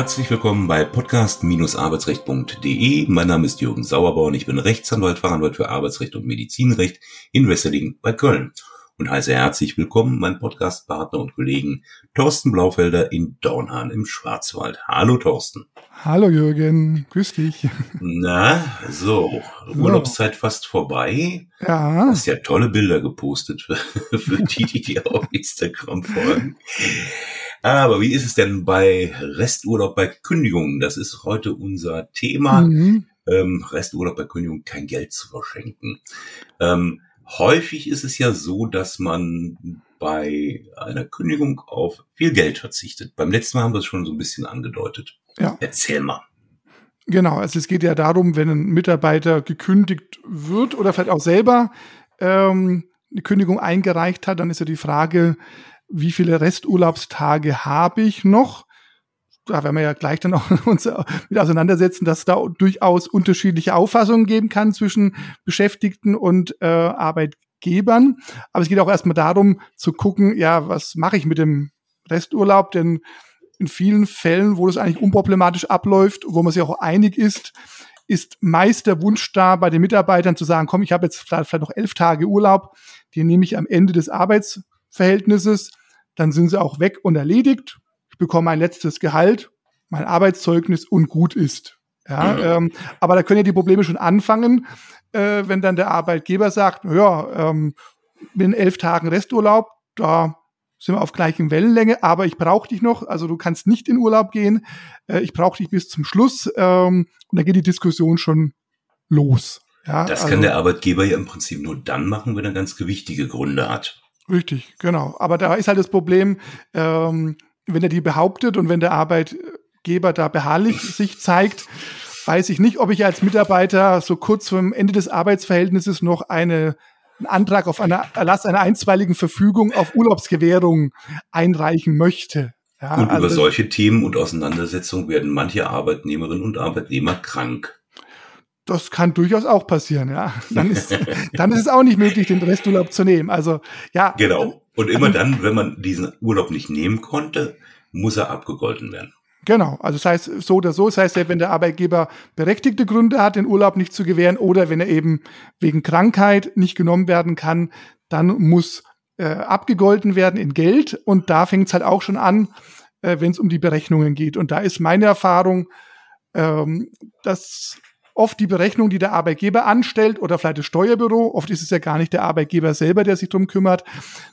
Herzlich willkommen bei podcast-arbeitsrecht.de. Mein Name ist Jürgen Sauerborn. Ich bin Rechtsanwalt, Fachanwalt für Arbeitsrecht und Medizinrecht in Wesseling bei Köln und heiße herzlich willkommen meinen Podcastpartner und Kollegen Thorsten Blaufelder in Dornhahn im Schwarzwald. Hallo Thorsten. Hallo Jürgen, grüß dich. Na, so, Urlaubszeit fast vorbei. Ja. Du hast ja tolle Bilder gepostet für, für die, die dir auf Instagram folgen. Aber wie ist es denn bei Resturlaub bei Kündigung? Das ist heute unser Thema. Mhm. Ähm, Resturlaub bei Kündigung, kein Geld zu verschenken. Ähm, häufig ist es ja so, dass man bei einer Kündigung auf viel Geld verzichtet. Beim letzten Mal haben wir es schon so ein bisschen angedeutet. Ja. Erzähl mal. Genau, also es geht ja darum, wenn ein Mitarbeiter gekündigt wird oder vielleicht auch selber ähm, eine Kündigung eingereicht hat, dann ist ja die Frage, wie viele Resturlaubstage habe ich noch? Da werden wir ja gleich dann auch uns mit auseinandersetzen, dass da durchaus unterschiedliche Auffassungen geben kann zwischen Beschäftigten und äh, Arbeitgebern. Aber es geht auch erstmal darum zu gucken, ja, was mache ich mit dem Resturlaub? Denn in vielen Fällen, wo das eigentlich unproblematisch abläuft, wo man sich auch einig ist, ist meist der Wunsch da, bei den Mitarbeitern zu sagen, komm, ich habe jetzt vielleicht noch elf Tage Urlaub, die nehme ich am Ende des Arbeitsverhältnisses dann sind sie auch weg und erledigt. Ich bekomme ein letztes Gehalt, mein Arbeitszeugnis und gut ist. Ja, mhm. ähm, aber da können ja die Probleme schon anfangen, äh, wenn dann der Arbeitgeber sagt, ja, ähm, mit elf Tagen Resturlaub, da sind wir auf gleichen Wellenlänge, aber ich brauche dich noch, also du kannst nicht in Urlaub gehen, äh, ich brauche dich bis zum Schluss ähm, und da geht die Diskussion schon los. Ja, das also, kann der Arbeitgeber ja im Prinzip nur dann machen, wenn er ganz gewichtige Gründe hat. Richtig, genau. Aber da ist halt das Problem, ähm, wenn er die behauptet und wenn der Arbeitgeber da beharrlich sich zeigt, weiß ich nicht, ob ich als Mitarbeiter so kurz vor dem Ende des Arbeitsverhältnisses noch eine, einen Antrag auf eine Erlass einer einstweiligen Verfügung auf Urlaubsgewährung einreichen möchte. Ja, und also, über solche Themen und Auseinandersetzungen werden manche Arbeitnehmerinnen und Arbeitnehmer krank. Das kann durchaus auch passieren, ja. Dann ist, dann ist es auch nicht möglich, den Resturlaub zu nehmen. Also, ja. Genau. Und immer dann, wenn man diesen Urlaub nicht nehmen konnte, muss er abgegolten werden. Genau, also das heißt so oder so, das heißt, wenn der Arbeitgeber berechtigte Gründe hat, den Urlaub nicht zu gewähren oder wenn er eben wegen Krankheit nicht genommen werden kann, dann muss äh, abgegolten werden in Geld und da fängt es halt auch schon an, äh, wenn es um die Berechnungen geht. Und da ist meine Erfahrung, ähm, dass oft die Berechnung, die der Arbeitgeber anstellt oder vielleicht das Steuerbüro, oft ist es ja gar nicht der Arbeitgeber selber, der sich drum kümmert,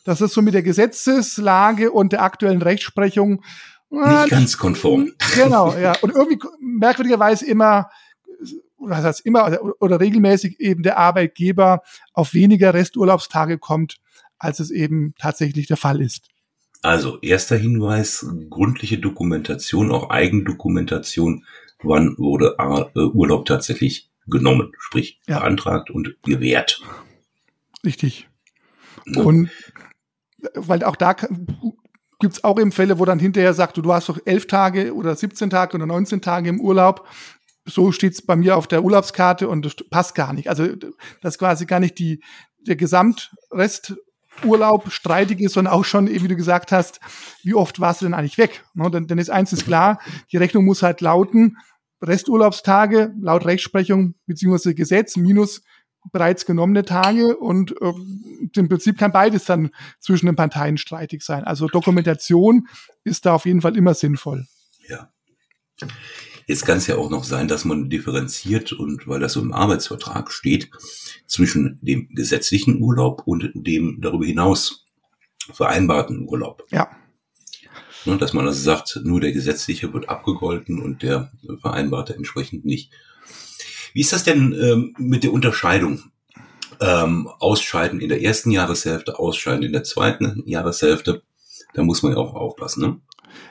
dass es so mit der Gesetzeslage und der aktuellen Rechtsprechung äh, nicht ganz konform. Genau, ja. Und irgendwie merkwürdigerweise immer, was heißt immer oder regelmäßig eben der Arbeitgeber auf weniger Resturlaubstage kommt, als es eben tatsächlich der Fall ist. Also erster Hinweis, gründliche Dokumentation, auch Eigendokumentation wann wurde äh, Urlaub tatsächlich genommen, sprich ja. beantragt und gewährt. Richtig. Ja. Und weil auch da gibt es auch eben Fälle, wo dann hinterher sagt, du, du hast doch elf Tage oder 17 Tage oder 19 Tage im Urlaub. So steht es bei mir auf der Urlaubskarte und das passt gar nicht. Also das ist quasi gar nicht die, der Gesamtrest Urlaub streitig ist, sondern auch schon, wie du gesagt hast, wie oft warst du denn eigentlich weg? Ne, denn, denn ist eins ist klar, die Rechnung muss halt lauten, Resturlaubstage laut Rechtsprechung beziehungsweise Gesetz minus bereits genommene Tage und äh, im Prinzip kann beides dann zwischen den Parteien streitig sein. Also Dokumentation ist da auf jeden Fall immer sinnvoll. Ja. Jetzt kann es ja auch noch sein, dass man differenziert und weil das so im Arbeitsvertrag steht, zwischen dem gesetzlichen Urlaub und dem darüber hinaus vereinbarten Urlaub. Ja. Ne, dass man also sagt, nur der gesetzliche wird abgegolten und der vereinbarte entsprechend nicht. Wie ist das denn ähm, mit der Unterscheidung? Ähm, ausscheiden in der ersten Jahreshälfte, ausscheiden in der zweiten Jahreshälfte. Da muss man ja auch aufpassen. Ne?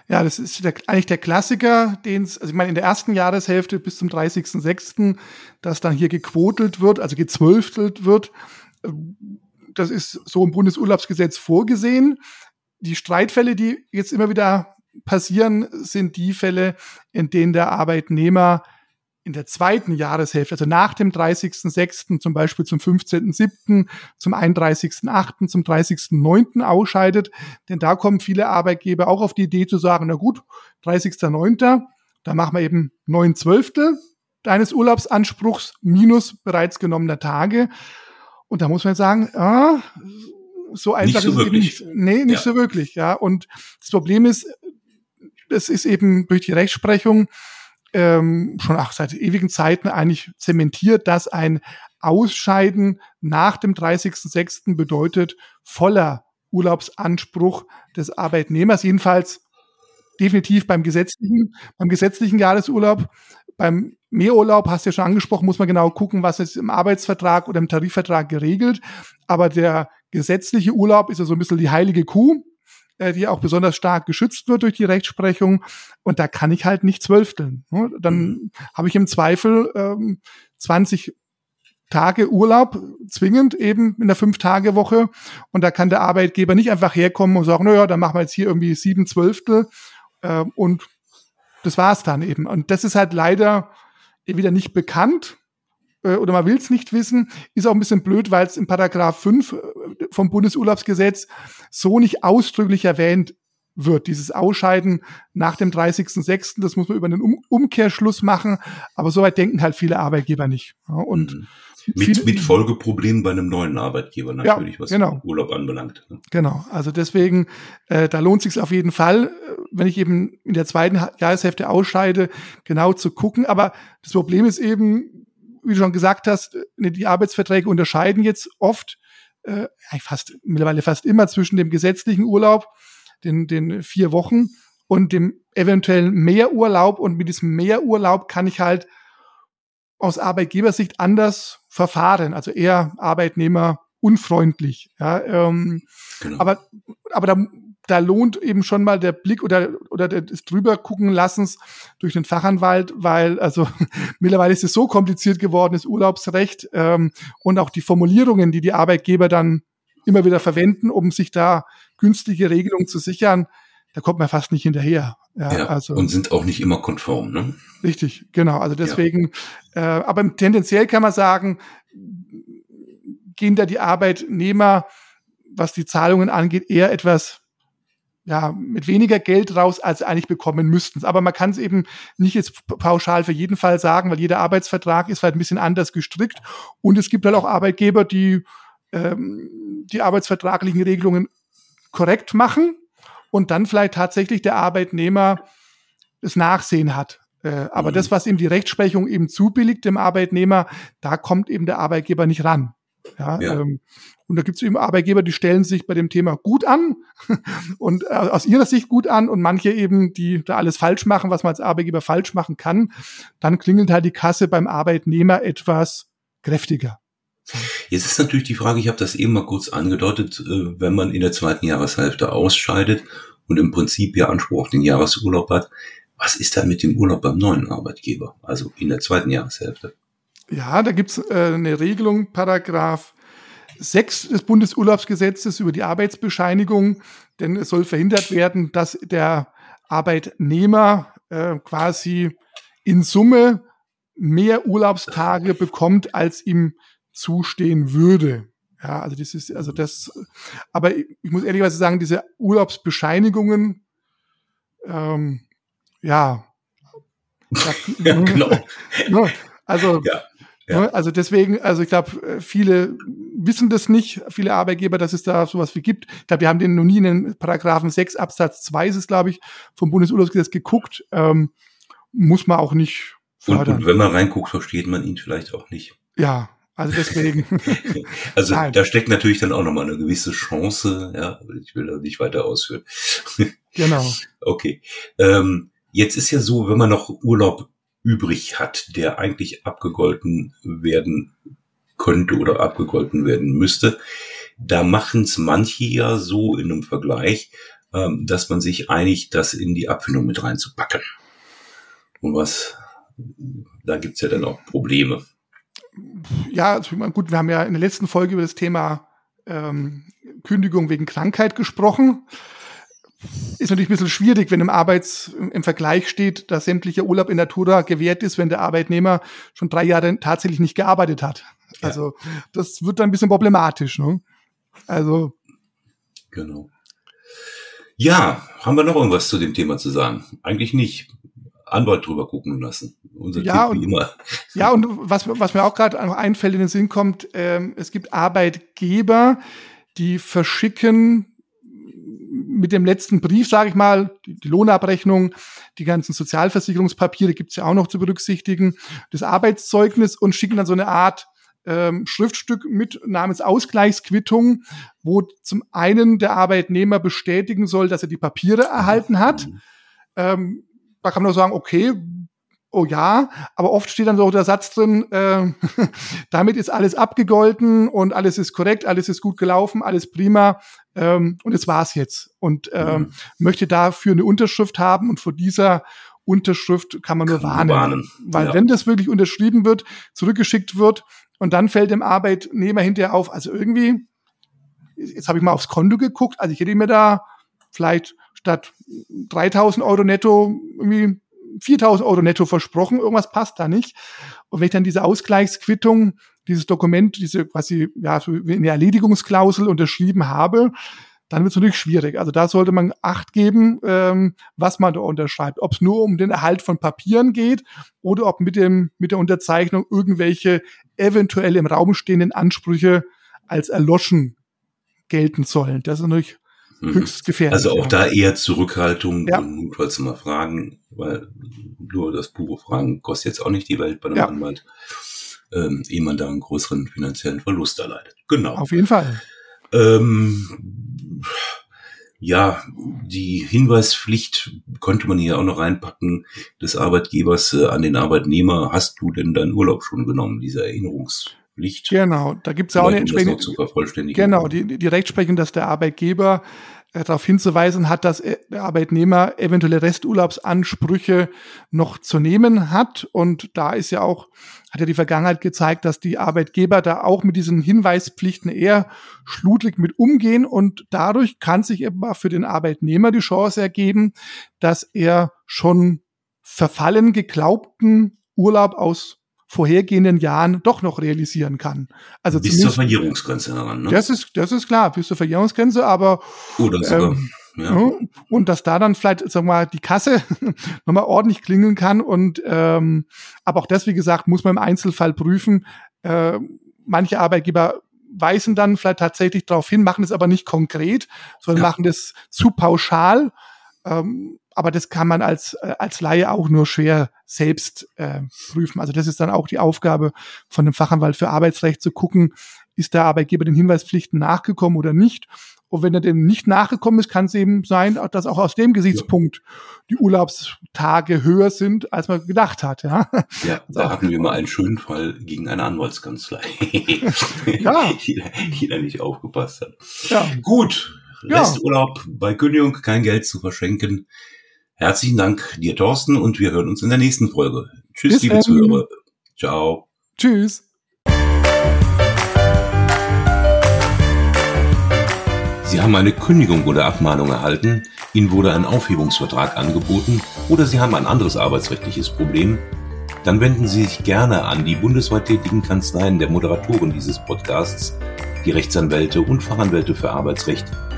Ja, das ist der, eigentlich der Klassiker, den es, also ich meine, in der ersten Jahreshälfte bis zum 30.06., dass dann hier gequotelt wird, also gezwölftelt wird. Das ist so im Bundesurlaubsgesetz vorgesehen. Die Streitfälle, die jetzt immer wieder passieren, sind die Fälle, in denen der Arbeitnehmer in der zweiten Jahreshälfte, also nach dem 30.06., zum Beispiel zum 15.07., zum 31.08., zum 30.09. ausscheidet. Denn da kommen viele Arbeitgeber auch auf die Idee zu sagen, na gut, 30.09., da machen wir eben neun Zwölftel deines Urlaubsanspruchs minus bereits genommener Tage. Und da muss man sagen, ah, so einfach so ist wirklich. es eben nicht. Nee, nicht ja. so wirklich, ja. Und das Problem ist, es ist eben durch die Rechtsprechung ähm, schon auch seit ewigen Zeiten eigentlich zementiert, dass ein Ausscheiden nach dem 30.06. bedeutet voller Urlaubsanspruch des Arbeitnehmers, jedenfalls definitiv beim gesetzlichen, beim gesetzlichen Jahresurlaub. Beim Mehrurlaub, hast du ja schon angesprochen, muss man genau gucken, was ist im Arbeitsvertrag oder im Tarifvertrag geregelt. Aber der gesetzliche Urlaub ist ja so ein bisschen die heilige Kuh, äh, die auch besonders stark geschützt wird durch die Rechtsprechung. Und da kann ich halt nicht zwölfteln. Ne? Dann mhm. habe ich im Zweifel ähm, 20 Tage Urlaub, zwingend eben in der Fünf-Tage-Woche. Und da kann der Arbeitgeber nicht einfach herkommen und sagen, naja, dann machen wir jetzt hier irgendwie sieben Zwölftel äh, und das war's dann eben. Und das ist halt leider wieder nicht bekannt oder man will es nicht wissen. Ist auch ein bisschen blöd, weil es im Paragraph 5 äh, vom Bundesurlaubsgesetz so nicht ausdrücklich erwähnt wird. Dieses Ausscheiden nach dem 30.06., das muss man über einen um Umkehrschluss machen, aber soweit denken halt viele Arbeitgeber nicht. Und mhm. Mit, mit Folgeproblemen bei einem neuen Arbeitgeber natürlich, ja, was genau. Urlaub anbelangt. Ne? Genau, also deswegen, äh, da lohnt sich auf jeden Fall, äh, wenn ich eben in der zweiten Jahreshälfte ausscheide, genau zu gucken. Aber das Problem ist eben, wie du schon gesagt hast, äh, die Arbeitsverträge unterscheiden jetzt oft, äh, fast mittlerweile fast immer zwischen dem gesetzlichen Urlaub, den, den vier Wochen und dem eventuellen Mehrurlaub. Und mit diesem Mehrurlaub kann ich halt aus Arbeitgebersicht anders verfahren, also eher Arbeitnehmer unfreundlich. Ja, ähm, genau. Aber aber da, da lohnt eben schon mal der Blick oder oder das drüber gucken lassens durch den Fachanwalt, weil also mittlerweile ist es so kompliziert geworden, das Urlaubsrecht ähm, und auch die Formulierungen, die die Arbeitgeber dann immer wieder verwenden, um sich da günstige Regelungen zu sichern, da kommt man fast nicht hinterher. Ja, ja also, und sind auch nicht immer konform, ne? Richtig, genau. Also deswegen, ja. äh, aber tendenziell kann man sagen, gehen da die Arbeitnehmer, was die Zahlungen angeht, eher etwas ja, mit weniger Geld raus, als sie eigentlich bekommen müssten. Aber man kann es eben nicht jetzt pauschal für jeden Fall sagen, weil jeder Arbeitsvertrag ist halt ein bisschen anders gestrickt. Und es gibt halt auch Arbeitgeber, die ähm, die arbeitsvertraglichen Regelungen korrekt machen und dann vielleicht tatsächlich der Arbeitnehmer das Nachsehen hat. Äh, aber mhm. das, was ihm die Rechtsprechung eben zubilligt, dem Arbeitnehmer, da kommt eben der Arbeitgeber nicht ran. Ja, ja. Ähm, und da gibt es eben Arbeitgeber, die stellen sich bei dem Thema gut an und äh, aus ihrer Sicht gut an und manche eben, die da alles falsch machen, was man als Arbeitgeber falsch machen kann, dann klingelt halt die Kasse beim Arbeitnehmer etwas kräftiger. Jetzt ist natürlich die Frage, ich habe das eben mal kurz angedeutet, äh, wenn man in der zweiten Jahreshälfte ausscheidet und im Prinzip ja Anspruch auf den Jahresurlaub hat, was ist da mit dem Urlaub beim neuen Arbeitgeber, also in der zweiten Jahreshälfte? Ja, da gibt's äh, eine Regelung, Paragraph 6 des Bundesurlaubsgesetzes über die Arbeitsbescheinigung, denn es soll verhindert werden, dass der Arbeitnehmer äh, quasi in Summe mehr Urlaubstage bekommt, als ihm zustehen würde. Ja, also das ist, also das, aber ich muss ehrlicherweise sagen, diese Urlaubsbescheinigungen, ähm, ja. ja, genau. Ne, also, ja, ja. Ne, also deswegen, also ich glaube, viele wissen das nicht, viele Arbeitgeber, dass es da sowas wie gibt. Ich glaube, wir haben den noch nie in den Paragraphen 6 Absatz 2 ist es, glaube ich, vom Bundesurlaubsgesetz geguckt. Ähm, muss man auch nicht fördern. Und, und wenn man reinguckt, versteht man ihn vielleicht auch nicht. Ja, also deswegen. also Nein. da steckt natürlich dann auch nochmal eine gewisse Chance, ja, ich will da nicht weiter ausführen. genau. Okay. Ähm, jetzt ist ja so, wenn man noch Urlaub übrig hat, der eigentlich abgegolten werden könnte oder abgegolten werden müsste, da machen es manche ja so in einem Vergleich, ähm, dass man sich einigt, das in die Abfindung mit reinzupacken. Und was, da gibt's ja dann auch Probleme ja, also, gut, wir haben ja in der letzten Folge über das Thema ähm, Kündigung wegen Krankheit gesprochen. Ist natürlich ein bisschen schwierig, wenn im Arbeits, im Vergleich steht, dass sämtlicher Urlaub in Natura gewährt ist, wenn der Arbeitnehmer schon drei Jahre tatsächlich nicht gearbeitet hat. Ja. Also, das wird dann ein bisschen problematisch, ne? Also. Genau. Ja, haben wir noch irgendwas zu dem Thema zu sagen? Eigentlich nicht Anwalt drüber gucken lassen. Unser ja, Tipp wie immer. Ja, und was, was mir auch gerade einfällt, in den Sinn kommt, ähm, es gibt Arbeitgeber, die verschicken mit dem letzten Brief, sage ich mal, die, Lohnabrechnung, die ganzen Sozialversicherungspapiere gibt's ja auch noch zu berücksichtigen, das Arbeitszeugnis und schicken dann so eine Art ähm, Schriftstück mit namens Ausgleichsquittung, wo zum einen der Arbeitnehmer bestätigen soll, dass er die Papiere erhalten hat. Ähm, da kann man nur sagen, okay, oh ja, aber oft steht dann so der Satz drin, äh, damit ist alles abgegolten und alles ist korrekt, alles ist gut gelaufen, alles prima ähm, und es war's jetzt. Und ähm, mhm. möchte dafür eine Unterschrift haben und vor dieser Unterschrift kann man nur kann warnen. warnen. Weil ja. wenn das wirklich unterschrieben wird, zurückgeschickt wird und dann fällt dem Arbeitnehmer hinterher auf, also irgendwie, jetzt habe ich mal aufs Konto geguckt, also ich hätte mir da vielleicht statt 3000 Euro netto irgendwie 4000 Euro netto versprochen, irgendwas passt da nicht. Und wenn ich dann diese Ausgleichsquittung, dieses Dokument, diese quasi, ja, eine Erledigungsklausel unterschrieben habe, dann wird es natürlich schwierig. Also da sollte man Acht geben, ähm, was man da unterschreibt. Ob es nur um den Erhalt von Papieren geht oder ob mit, dem, mit der Unterzeichnung irgendwelche eventuell im Raum stehenden Ansprüche als erloschen gelten sollen. Das ist natürlich mhm. höchst gefährlich. Also auch da eher Zurückhaltung ja. und notfalls mal fragen, weil nur das pure Fragen kostet jetzt auch nicht die Welt bei einem ja. Anwalt, ähm, ehe man da einen größeren finanziellen Verlust erleidet. Genau. Auf jeden Fall. Ähm, ja, die Hinweispflicht könnte man hier auch noch reinpacken des Arbeitgebers äh, an den Arbeitnehmer. Hast du denn deinen Urlaub schon genommen, diese Erinnerungspflicht? Genau, da gibt es ja auch eine entsprechende. Genau, die, die Rechtsprechung, dass der Arbeitgeber darauf hinzuweisen hat, dass äh, der Arbeitnehmer eventuelle Resturlaubsansprüche noch zu nehmen hat. Und da ist ja auch, hat ja die Vergangenheit gezeigt, dass die Arbeitgeber da auch mit diesen Hinweispflichten eher schludrig mit umgehen. Und dadurch kann sich eben für den Arbeitnehmer die Chance ergeben, dass er schon verfallen geglaubten Urlaub aus vorhergehenden Jahren doch noch realisieren kann. Also bis zur Verjährungsgrenze heran. Ne? Das ist das ist klar, bis zur Verjährungsgrenze, aber oder sogar. Ähm, ja. Und dass da dann vielleicht, sagen wir mal, die Kasse nochmal ordentlich klingeln kann. Und ähm, aber auch das, wie gesagt, muss man im Einzelfall prüfen. Äh, manche Arbeitgeber weisen dann vielleicht tatsächlich darauf hin, machen es aber nicht konkret, sondern ja. machen das zu pauschal. Ähm, aber das kann man als, äh, als Laie auch nur schwer selbst äh, prüfen. Also das ist dann auch die Aufgabe von dem Fachanwalt für Arbeitsrecht zu gucken, ist der Arbeitgeber den Hinweispflichten nachgekommen oder nicht. Und wenn er dem nicht nachgekommen ist, kann es eben sein, dass auch aus dem Gesichtspunkt die Urlaubstage höher sind, als man gedacht hat. Ja, ja da hatten wir mal einen schönen Fall gegen eine Anwaltskanzlei, ja. die, die da nicht aufgepasst hat. Ja. Gut, Resturlaub ja. bei Kündigung, kein Geld zu verschenken. Herzlichen Dank dir, Thorsten, und wir hören uns in der nächsten Folge. Tschüss, Bis liebe dann. Zuhörer. Ciao. Tschüss. Sie haben eine Kündigung oder Abmahnung erhalten, Ihnen wurde ein Aufhebungsvertrag angeboten oder Sie haben ein anderes arbeitsrechtliches Problem, dann wenden Sie sich gerne an die bundesweit tätigen Kanzleien der Moderatoren dieses Podcasts, die Rechtsanwälte und Fachanwälte für Arbeitsrecht